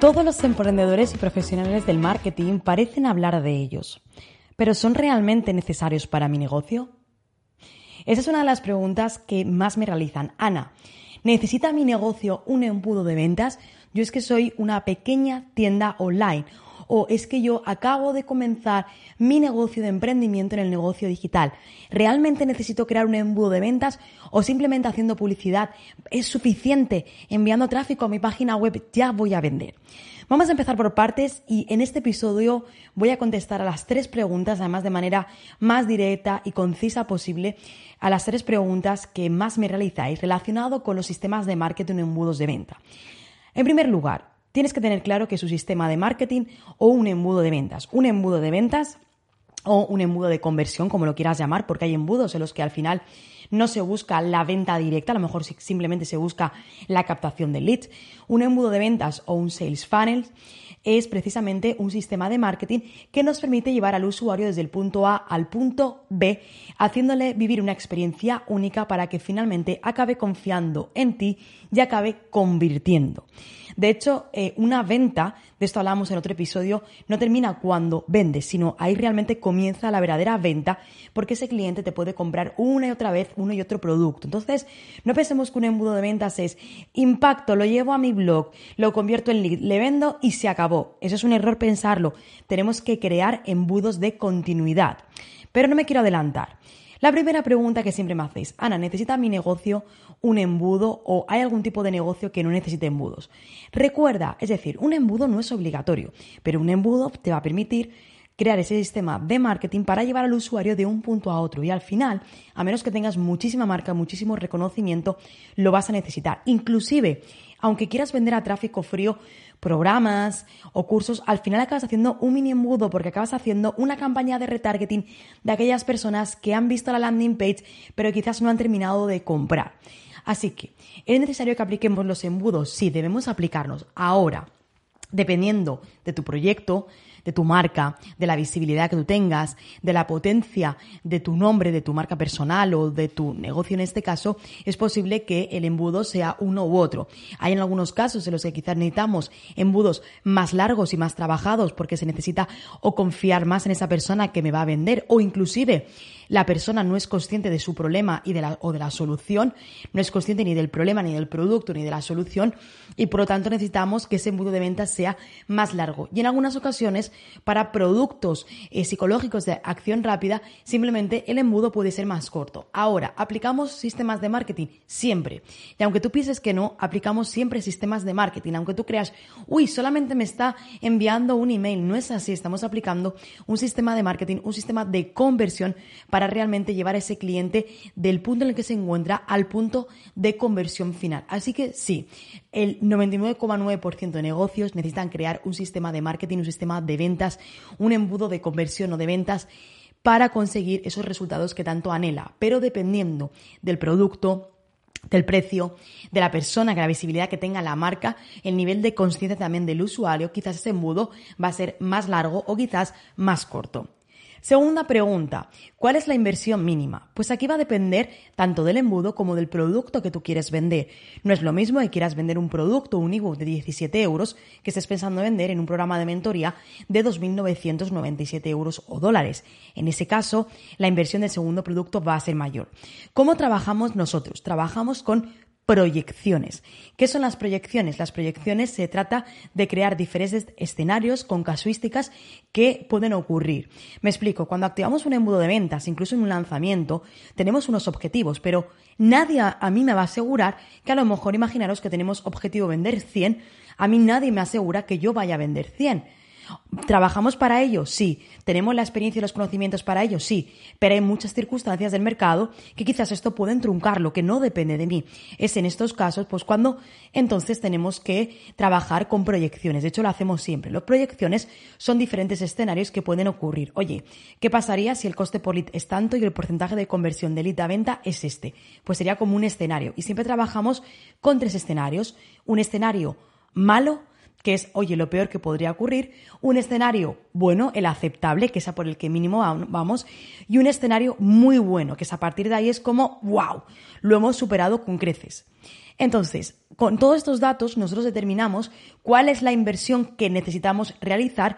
Todos los emprendedores y profesionales del marketing parecen hablar de ellos, pero ¿son realmente necesarios para mi negocio? Esa es una de las preguntas que más me realizan. Ana, ¿necesita mi negocio un embudo de ventas? Yo es que soy una pequeña tienda online o es que yo acabo de comenzar mi negocio de emprendimiento en el negocio digital. ¿Realmente necesito crear un embudo de ventas o simplemente haciendo publicidad es suficiente? Enviando tráfico a mi página web ya voy a vender. Vamos a empezar por partes y en este episodio voy a contestar a las tres preguntas, además de manera más directa y concisa posible, a las tres preguntas que más me realizáis relacionado con los sistemas de marketing en embudos de venta. En primer lugar, tienes que tener claro que es un sistema de marketing o un embudo de ventas. Un embudo de ventas o un embudo de conversión, como lo quieras llamar, porque hay embudos en los que al final no se busca la venta directa, a lo mejor simplemente se busca la captación de leads. Un embudo de ventas o un sales funnel es precisamente un sistema de marketing que nos permite llevar al usuario desde el punto A al punto B, haciéndole vivir una experiencia única para que finalmente acabe confiando en ti y acabe convirtiendo. De hecho, eh, una venta, de esto hablamos en otro episodio, no termina cuando vendes, sino ahí realmente comienza la verdadera venta porque ese cliente te puede comprar una y otra vez uno y otro producto. Entonces, no pensemos que un embudo de ventas es impacto, lo llevo a mi blog, lo convierto en lead, le vendo y se acabó. Eso es un error pensarlo. Tenemos que crear embudos de continuidad. Pero no me quiero adelantar. La primera pregunta que siempre me hacéis, Ana, ¿necesita mi negocio un embudo o hay algún tipo de negocio que no necesite embudos? Recuerda, es decir, un embudo no es obligatorio, pero un embudo te va a permitir crear ese sistema de marketing para llevar al usuario de un punto a otro y al final, a menos que tengas muchísima marca, muchísimo reconocimiento, lo vas a necesitar. Inclusive, aunque quieras vender a tráfico frío, programas o cursos, al final acabas haciendo un mini embudo porque acabas haciendo una campaña de retargeting de aquellas personas que han visto la landing page pero quizás no han terminado de comprar. Así que, ¿es necesario que apliquemos los embudos? Sí, debemos aplicarlos. Ahora, dependiendo de tu proyecto, de tu marca, de la visibilidad que tú tengas, de la potencia de tu nombre, de tu marca personal o de tu negocio en este caso, es posible que el embudo sea uno u otro. Hay en algunos casos en los que quizás necesitamos embudos más largos y más trabajados porque se necesita o confiar más en esa persona que me va a vender o inclusive la persona no es consciente de su problema y de la, o de la solución, no es consciente ni del problema, ni del producto, ni de la solución, y por lo tanto necesitamos que ese embudo de ventas sea más largo. Y en algunas ocasiones, para productos eh, psicológicos de acción rápida, simplemente el embudo puede ser más corto. Ahora, ¿aplicamos sistemas de marketing? Siempre. Y aunque tú pienses que no, aplicamos siempre sistemas de marketing. Aunque tú creas, uy, solamente me está enviando un email. No es así. Estamos aplicando un sistema de marketing, un sistema de conversión para realmente llevar a ese cliente del punto en el que se encuentra al punto de conversión final. Así que sí, el 99,9% de negocios necesitan crear un sistema de marketing, un sistema de ventas, un embudo de conversión o de ventas para conseguir esos resultados que tanto anhela, pero dependiendo del producto, del precio, de la persona, que la visibilidad que tenga la marca, el nivel de conciencia también del usuario, quizás ese embudo va a ser más largo o quizás más corto. Segunda pregunta, ¿cuál es la inversión mínima? Pues aquí va a depender tanto del embudo como del producto que tú quieres vender. No es lo mismo que quieras vender un producto, un ebook de 17 euros, que estés pensando vender en un programa de mentoría de 2.997 euros o dólares. En ese caso, la inversión del segundo producto va a ser mayor. ¿Cómo trabajamos nosotros? Trabajamos con proyecciones. ¿Qué son las proyecciones? Las proyecciones se trata de crear diferentes escenarios con casuísticas que pueden ocurrir. Me explico, cuando activamos un embudo de ventas, incluso en un lanzamiento, tenemos unos objetivos, pero nadie a mí me va a asegurar que a lo mejor imaginaros que tenemos objetivo vender 100, a mí nadie me asegura que yo vaya a vender 100. ¿Trabajamos para ello? Sí. ¿Tenemos la experiencia y los conocimientos para ello? Sí. Pero hay muchas circunstancias del mercado que quizás esto pueden truncarlo, que no depende de mí. Es en estos casos, pues cuando entonces tenemos que trabajar con proyecciones. De hecho, lo hacemos siempre. Las proyecciones son diferentes escenarios que pueden ocurrir. Oye, ¿qué pasaría si el coste por lead es tanto y el porcentaje de conversión de lead a venta es este? Pues sería como un escenario. Y siempre trabajamos con tres escenarios. Un escenario malo, que es, oye, lo peor que podría ocurrir, un escenario bueno, el aceptable, que es a por el que mínimo vamos, y un escenario muy bueno, que es a partir de ahí es como, wow, lo hemos superado con creces. Entonces, con todos estos datos nosotros determinamos cuál es la inversión que necesitamos realizar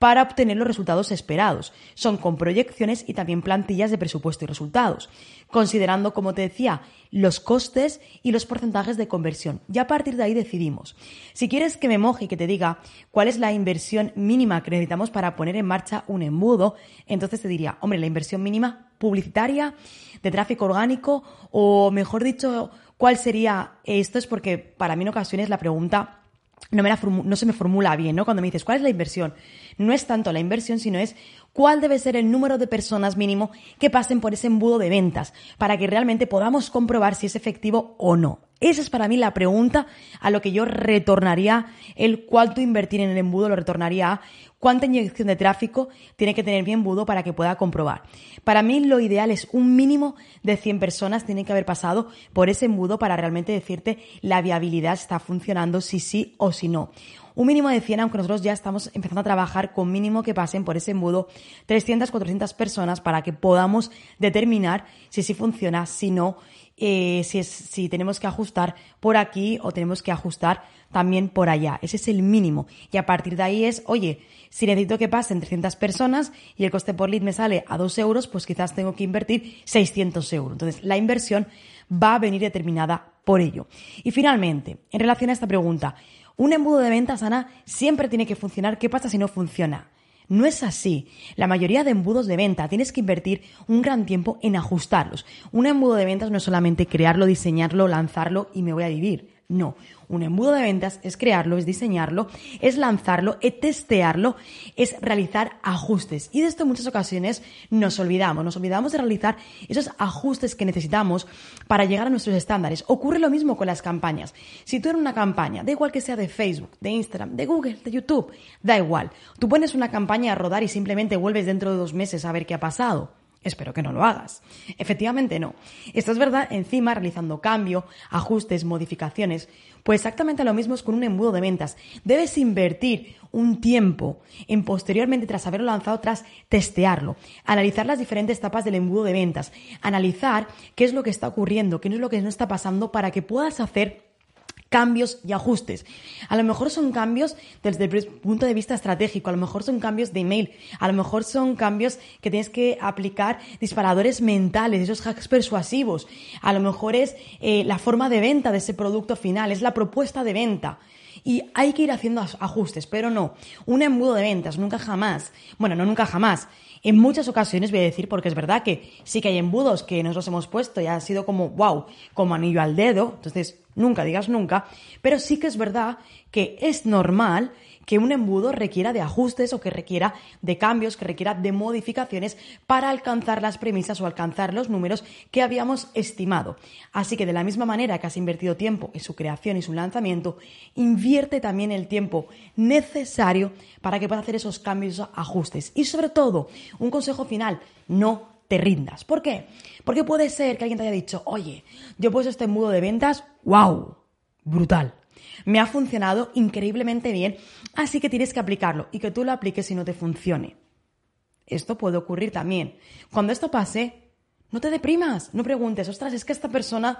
para obtener los resultados esperados. Son con proyecciones y también plantillas de presupuesto y resultados, considerando, como te decía, los costes y los porcentajes de conversión. Y a partir de ahí decidimos. Si quieres que me moje y que te diga cuál es la inversión mínima que necesitamos para poner en marcha un embudo, entonces te diría, hombre, la inversión mínima publicitaria, de tráfico orgánico o, mejor dicho, ¿Cuál sería esto? Es porque para mí en ocasiones la pregunta no, me no se me formula bien, ¿no? Cuando me dices, ¿cuál es la inversión? No es tanto la inversión, sino es cuál debe ser el número de personas mínimo que pasen por ese embudo de ventas para que realmente podamos comprobar si es efectivo o no. Esa es para mí la pregunta a lo que yo retornaría el cuánto invertir en el embudo, lo retornaría a cuánta inyección de tráfico tiene que tener mi embudo para que pueda comprobar. Para mí lo ideal es un mínimo de 100 personas tienen que haber pasado por ese embudo para realmente decirte la viabilidad está funcionando, si sí o si no. Un mínimo de 100, aunque nosotros ya estamos empezando a trabajar con mínimo que pasen por ese embudo 300, 400 personas para que podamos determinar si sí funciona, si no eh, si, es, si tenemos que ajustar por aquí o tenemos que ajustar también por allá. Ese es el mínimo. Y a partir de ahí es, oye, si necesito que pasen 300 personas y el coste por lead me sale a 2 euros, pues quizás tengo que invertir 600 euros. Entonces, la inversión va a venir determinada por ello. Y finalmente, en relación a esta pregunta, un embudo de ventas, Ana, siempre tiene que funcionar. ¿Qué pasa si no funciona? No es así. La mayoría de embudos de venta tienes que invertir un gran tiempo en ajustarlos. Un embudo de ventas no es solamente crearlo, diseñarlo, lanzarlo y me voy a vivir. No, un embudo de ventas es crearlo, es diseñarlo, es lanzarlo, es testearlo, es realizar ajustes. Y de esto en muchas ocasiones nos olvidamos, nos olvidamos de realizar esos ajustes que necesitamos para llegar a nuestros estándares. Ocurre lo mismo con las campañas. Si tú eres una campaña, da igual que sea de Facebook, de Instagram, de Google, de YouTube, da igual. Tú pones una campaña a rodar y simplemente vuelves dentro de dos meses a ver qué ha pasado. Espero que no lo hagas. Efectivamente no. Esto es verdad encima realizando cambio, ajustes, modificaciones. Pues exactamente lo mismo es con un embudo de ventas. Debes invertir un tiempo en posteriormente, tras haberlo lanzado, tras testearlo, analizar las diferentes etapas del embudo de ventas, analizar qué es lo que está ocurriendo, qué es lo que no está pasando para que puedas hacer cambios y ajustes. A lo mejor son cambios desde el punto de vista estratégico, a lo mejor son cambios de email, a lo mejor son cambios que tienes que aplicar disparadores mentales, esos hacks persuasivos, a lo mejor es eh, la forma de venta de ese producto final, es la propuesta de venta. Y hay que ir haciendo ajustes, pero no. Un embudo de ventas, nunca jamás. Bueno, no nunca jamás. En muchas ocasiones voy a decir, porque es verdad que sí que hay embudos que nosotros hemos puesto y ha sido como, wow, como anillo al dedo. Entonces, nunca digas nunca, pero sí que es verdad que es normal que un embudo requiera de ajustes o que requiera de cambios, que requiera de modificaciones para alcanzar las premisas o alcanzar los números que habíamos estimado. Así que de la misma manera que has invertido tiempo en su creación y su lanzamiento, invierte también el tiempo necesario para que puedas hacer esos cambios, ajustes. Y sobre todo, un consejo final, no te rindas. ¿Por qué? Porque puede ser que alguien te haya dicho, oye, yo he puesto este embudo de ventas, wow, brutal. Me ha funcionado increíblemente bien, así que tienes que aplicarlo y que tú lo apliques si no te funcione. esto puede ocurrir también. Cuando esto pase, no te deprimas, no preguntes, ostras, es que a esta persona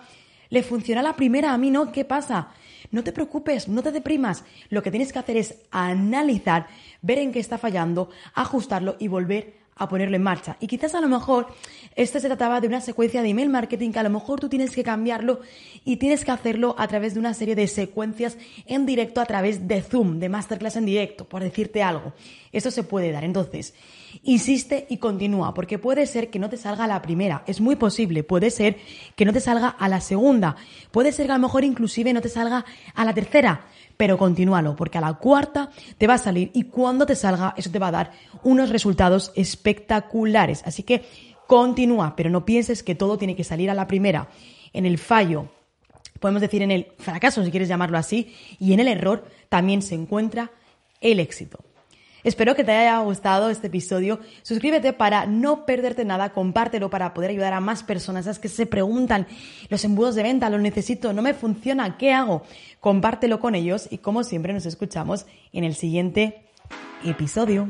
le funciona la primera, a mí no, ¿qué pasa? No te preocupes, no te deprimas. Lo que tienes que hacer es analizar, ver en qué está fallando, ajustarlo y volver a ponerlo en marcha. Y quizás a lo mejor este se trataba de una secuencia de email marketing que a lo mejor tú tienes que cambiarlo y tienes que hacerlo a través de una serie de secuencias en directo a través de Zoom, de masterclass en directo, por decirte algo. Eso se puede dar. Entonces, insiste y continúa, porque puede ser que no te salga a la primera, es muy posible, puede ser que no te salga a la segunda, puede ser que a lo mejor inclusive no te salga a la tercera, pero continúalo, porque a la cuarta te va a salir y cuando te salga eso te va a dar unos resultados espectaculares. Así que continúa, pero no pienses que todo tiene que salir a la primera. En el fallo, podemos decir en el fracaso, si quieres llamarlo así, y en el error también se encuentra el éxito. Espero que te haya gustado este episodio. Suscríbete para no perderte nada, compártelo para poder ayudar a más personas esas que se preguntan los embudos de venta, lo necesito, no me funciona, ¿qué hago? Compártelo con ellos y como siempre nos escuchamos en el siguiente episodio.